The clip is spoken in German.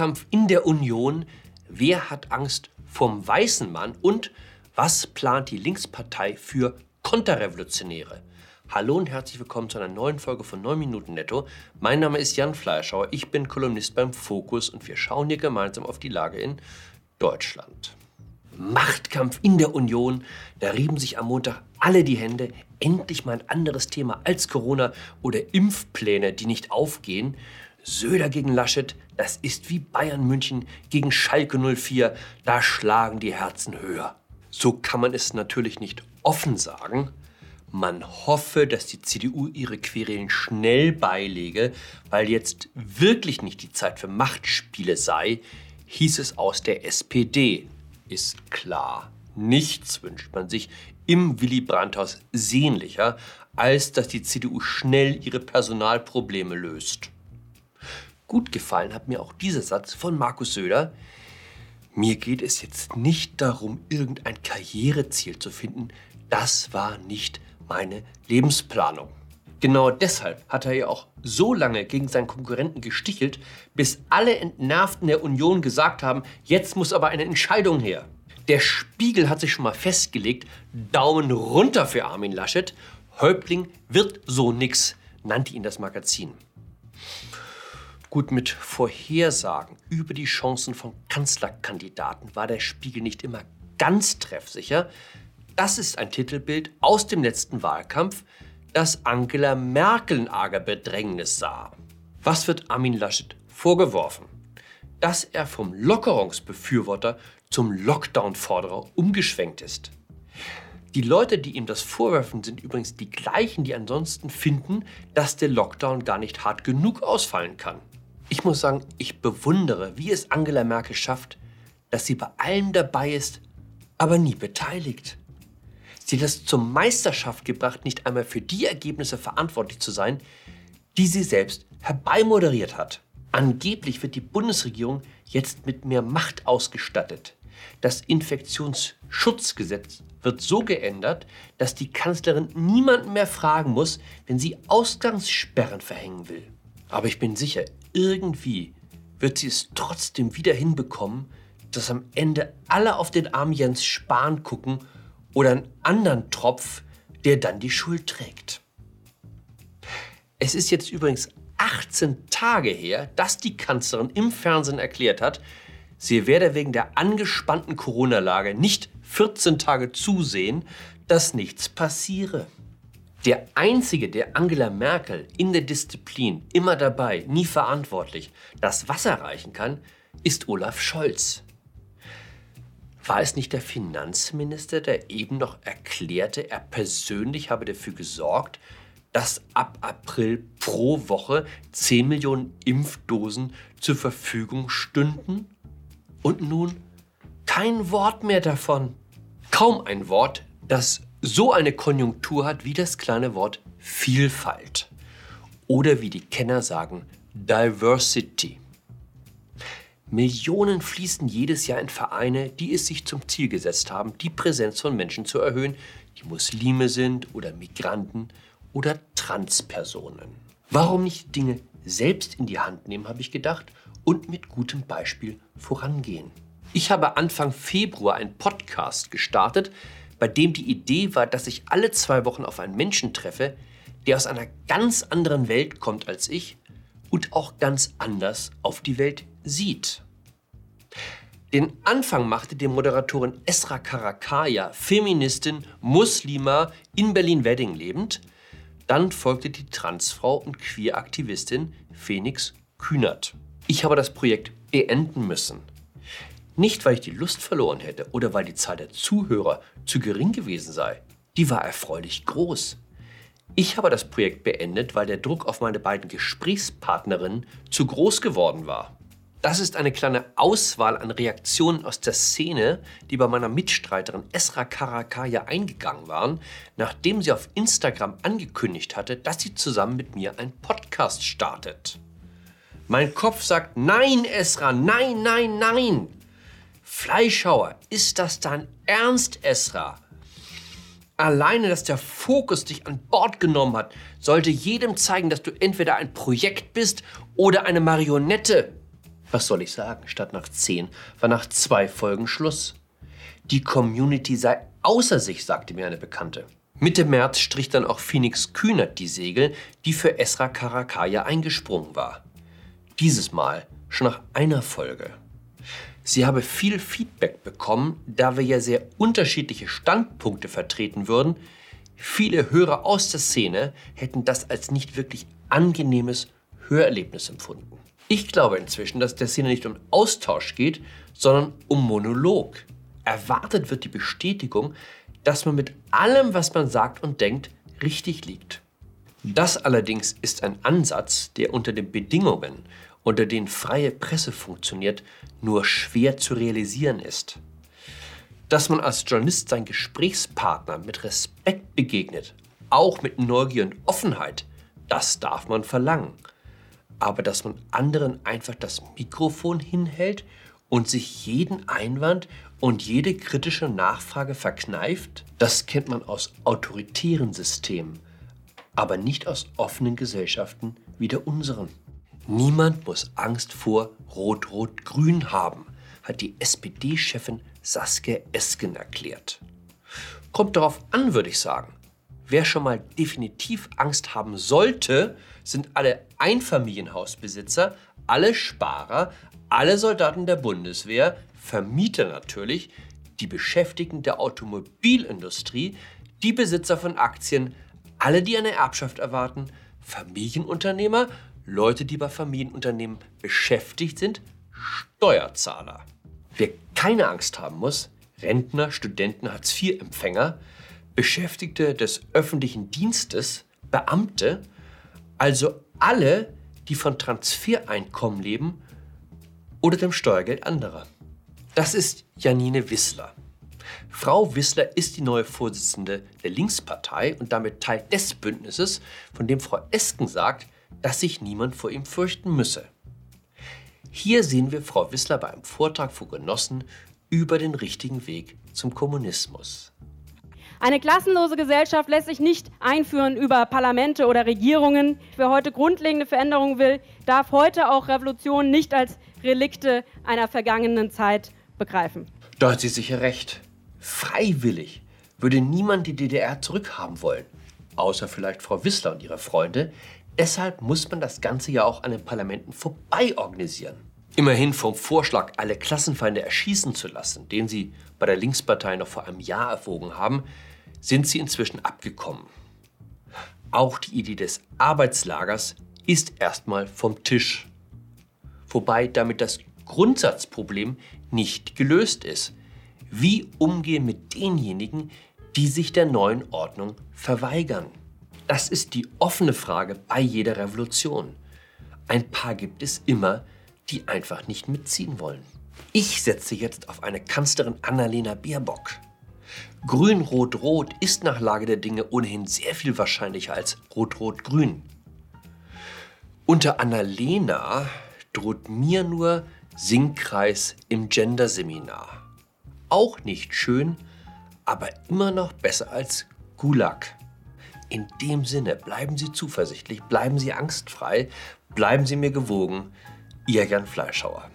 Machtkampf in der Union, wer hat Angst vom weißen Mann und was plant die Linkspartei für Konterrevolutionäre? Hallo und herzlich willkommen zu einer neuen Folge von 9 Minuten Netto. Mein Name ist Jan Fleischauer, ich bin Kolumnist beim Fokus und wir schauen hier gemeinsam auf die Lage in Deutschland. Machtkampf in der Union, da rieben sich am Montag alle die Hände. Endlich mal ein anderes Thema als Corona oder Impfpläne, die nicht aufgehen. Söder gegen Laschet, das ist wie Bayern München gegen Schalke 04, da schlagen die Herzen höher. So kann man es natürlich nicht offen sagen. Man hoffe, dass die CDU ihre Querelen schnell beilege, weil jetzt wirklich nicht die Zeit für Machtspiele sei, hieß es aus der SPD. Ist klar. Nichts wünscht man sich im Willy Brandt-Haus sehnlicher, als dass die CDU schnell ihre Personalprobleme löst. Gut gefallen hat mir auch dieser Satz von Markus Söder. Mir geht es jetzt nicht darum, irgendein Karriereziel zu finden. Das war nicht meine Lebensplanung. Genau deshalb hat er ja auch so lange gegen seinen Konkurrenten gestichelt, bis alle Entnervten der Union gesagt haben, jetzt muss aber eine Entscheidung her. Der Spiegel hat sich schon mal festgelegt, Daumen runter für Armin Laschet. Häuptling wird so nix, nannte ihn das Magazin. Gut, mit Vorhersagen über die Chancen von Kanzlerkandidaten war der Spiegel nicht immer ganz treffsicher. Das ist ein Titelbild aus dem letzten Wahlkampf, das Angela Merkel in arger Bedrängnis sah. Was wird Armin Laschet vorgeworfen? Dass er vom Lockerungsbefürworter zum Lockdown-Forderer umgeschwenkt ist. Die Leute, die ihm das vorwerfen, sind übrigens die gleichen, die ansonsten finden, dass der Lockdown gar nicht hart genug ausfallen kann. Ich muss sagen, ich bewundere, wie es Angela Merkel schafft, dass sie bei allem dabei ist, aber nie beteiligt. Sie hat es zur Meisterschaft gebracht, nicht einmal für die Ergebnisse verantwortlich zu sein, die sie selbst herbeimoderiert hat. Angeblich wird die Bundesregierung jetzt mit mehr Macht ausgestattet. Das Infektionsschutzgesetz wird so geändert, dass die Kanzlerin niemanden mehr fragen muss, wenn sie Ausgangssperren verhängen will. Aber ich bin sicher, irgendwie wird sie es trotzdem wieder hinbekommen, dass am Ende alle auf den armen Jens Spahn gucken oder einen anderen Tropf, der dann die Schuld trägt. Es ist jetzt übrigens 18 Tage her, dass die Kanzlerin im Fernsehen erklärt hat, sie werde wegen der angespannten Corona-Lage nicht 14 Tage zusehen, dass nichts passiere. Der einzige, der Angela Merkel in der Disziplin immer dabei, nie verantwortlich, das Wasser reichen kann, ist Olaf Scholz. War es nicht der Finanzminister, der eben noch erklärte, er persönlich habe dafür gesorgt, dass ab April pro Woche 10 Millionen Impfdosen zur Verfügung stünden? Und nun kein Wort mehr davon. Kaum ein Wort, das so eine Konjunktur hat wie das kleine Wort Vielfalt oder wie die Kenner sagen Diversity. Millionen fließen jedes Jahr in Vereine, die es sich zum Ziel gesetzt haben, die Präsenz von Menschen zu erhöhen, die Muslime sind oder Migranten oder Transpersonen. Warum nicht Dinge selbst in die Hand nehmen, habe ich gedacht, und mit gutem Beispiel vorangehen. Ich habe Anfang Februar einen Podcast gestartet, bei dem die Idee war, dass ich alle zwei Wochen auf einen Menschen treffe, der aus einer ganz anderen Welt kommt als ich und auch ganz anders auf die Welt sieht. Den Anfang machte die Moderatorin Esra Karakaya, Feministin, Muslima, in Berlin-Wedding lebend. Dann folgte die Transfrau und Queer-Aktivistin Phoenix Kühnert. Ich habe das Projekt beenden müssen. Nicht, weil ich die Lust verloren hätte oder weil die Zahl der Zuhörer zu gering gewesen sei. Die war erfreulich groß. Ich habe das Projekt beendet, weil der Druck auf meine beiden Gesprächspartnerinnen zu groß geworden war. Das ist eine kleine Auswahl an Reaktionen aus der Szene, die bei meiner Mitstreiterin Esra Karakaya eingegangen waren, nachdem sie auf Instagram angekündigt hatte, dass sie zusammen mit mir einen Podcast startet. Mein Kopf sagt, nein, Esra, nein, nein, nein. Fleischhauer, ist das dein Ernst, Esra? Alleine, dass der Fokus dich an Bord genommen hat, sollte jedem zeigen, dass du entweder ein Projekt bist oder eine Marionette. Was soll ich sagen? Statt nach zehn war nach zwei Folgen Schluss. Die Community sei außer sich, sagte mir eine Bekannte. Mitte März strich dann auch Phoenix Kühnert die Segel, die für Esra Karakaya eingesprungen war. Dieses Mal schon nach einer Folge. Sie habe viel Feedback bekommen, da wir ja sehr unterschiedliche Standpunkte vertreten würden. Viele Hörer aus der Szene hätten das als nicht wirklich angenehmes Hörerlebnis empfunden. Ich glaube inzwischen, dass der Szene nicht um Austausch geht, sondern um Monolog. Erwartet wird die Bestätigung, dass man mit allem, was man sagt und denkt, richtig liegt. Das allerdings ist ein Ansatz, der unter den Bedingungen, unter denen freie Presse funktioniert, nur schwer zu realisieren ist. Dass man als Journalist seinen Gesprächspartner mit Respekt begegnet, auch mit Neugier und Offenheit, das darf man verlangen. Aber dass man anderen einfach das Mikrofon hinhält und sich jeden Einwand und jede kritische Nachfrage verkneift, das kennt man aus autoritären Systemen, aber nicht aus offenen Gesellschaften wie der unseren. Niemand muss Angst vor Rot-Rot-Grün haben, hat die SPD-Chefin Saskia Esken erklärt. Kommt darauf an, würde ich sagen. Wer schon mal definitiv Angst haben sollte, sind alle Einfamilienhausbesitzer, alle Sparer, alle Soldaten der Bundeswehr, Vermieter natürlich, die Beschäftigten der Automobilindustrie, die Besitzer von Aktien, alle, die eine Erbschaft erwarten, Familienunternehmer, Leute, die bei Familienunternehmen beschäftigt sind, Steuerzahler. Wer keine Angst haben muss, Rentner, Studenten, Hartz-IV-Empfänger, Beschäftigte des öffentlichen Dienstes, Beamte, also alle, die von Transfereinkommen leben oder dem Steuergeld anderer. Das ist Janine Wissler. Frau Wissler ist die neue Vorsitzende der Linkspartei und damit Teil des Bündnisses, von dem Frau Esken sagt, dass sich niemand vor ihm fürchten müsse. Hier sehen wir Frau Wissler bei einem Vortrag vor Genossen über den richtigen Weg zum Kommunismus. Eine klassenlose Gesellschaft lässt sich nicht einführen über Parlamente oder Regierungen. Wer heute grundlegende Veränderungen will, darf heute auch Revolutionen nicht als Relikte einer vergangenen Zeit begreifen. Da hat sie sicher recht. Freiwillig würde niemand die DDR zurückhaben wollen. Außer vielleicht Frau Wissler und ihre Freunde. Deshalb muss man das Ganze ja auch an den Parlamenten vorbei organisieren. Immerhin vom Vorschlag, alle Klassenfeinde erschießen zu lassen, den sie bei der Linkspartei noch vor einem Jahr erwogen haben, sind sie inzwischen abgekommen. Auch die Idee des Arbeitslagers ist erstmal vom Tisch. Wobei damit das Grundsatzproblem nicht gelöst ist. Wie umgehen mit denjenigen, die sich der neuen Ordnung verweigern? Das ist die offene Frage bei jeder Revolution. Ein paar gibt es immer, die einfach nicht mitziehen wollen. Ich setze jetzt auf eine Kanzlerin Annalena Baerbock. Grün-Rot-Rot ist nach Lage der Dinge ohnehin sehr viel wahrscheinlicher als Rot-Rot-Grün. Unter Annalena droht mir nur Singkreis im Gender-Seminar. Auch nicht schön, aber immer noch besser als Gulag. In dem Sinne, bleiben Sie zuversichtlich, bleiben Sie angstfrei, bleiben Sie mir gewogen. Ihr Jan Fleischhauer.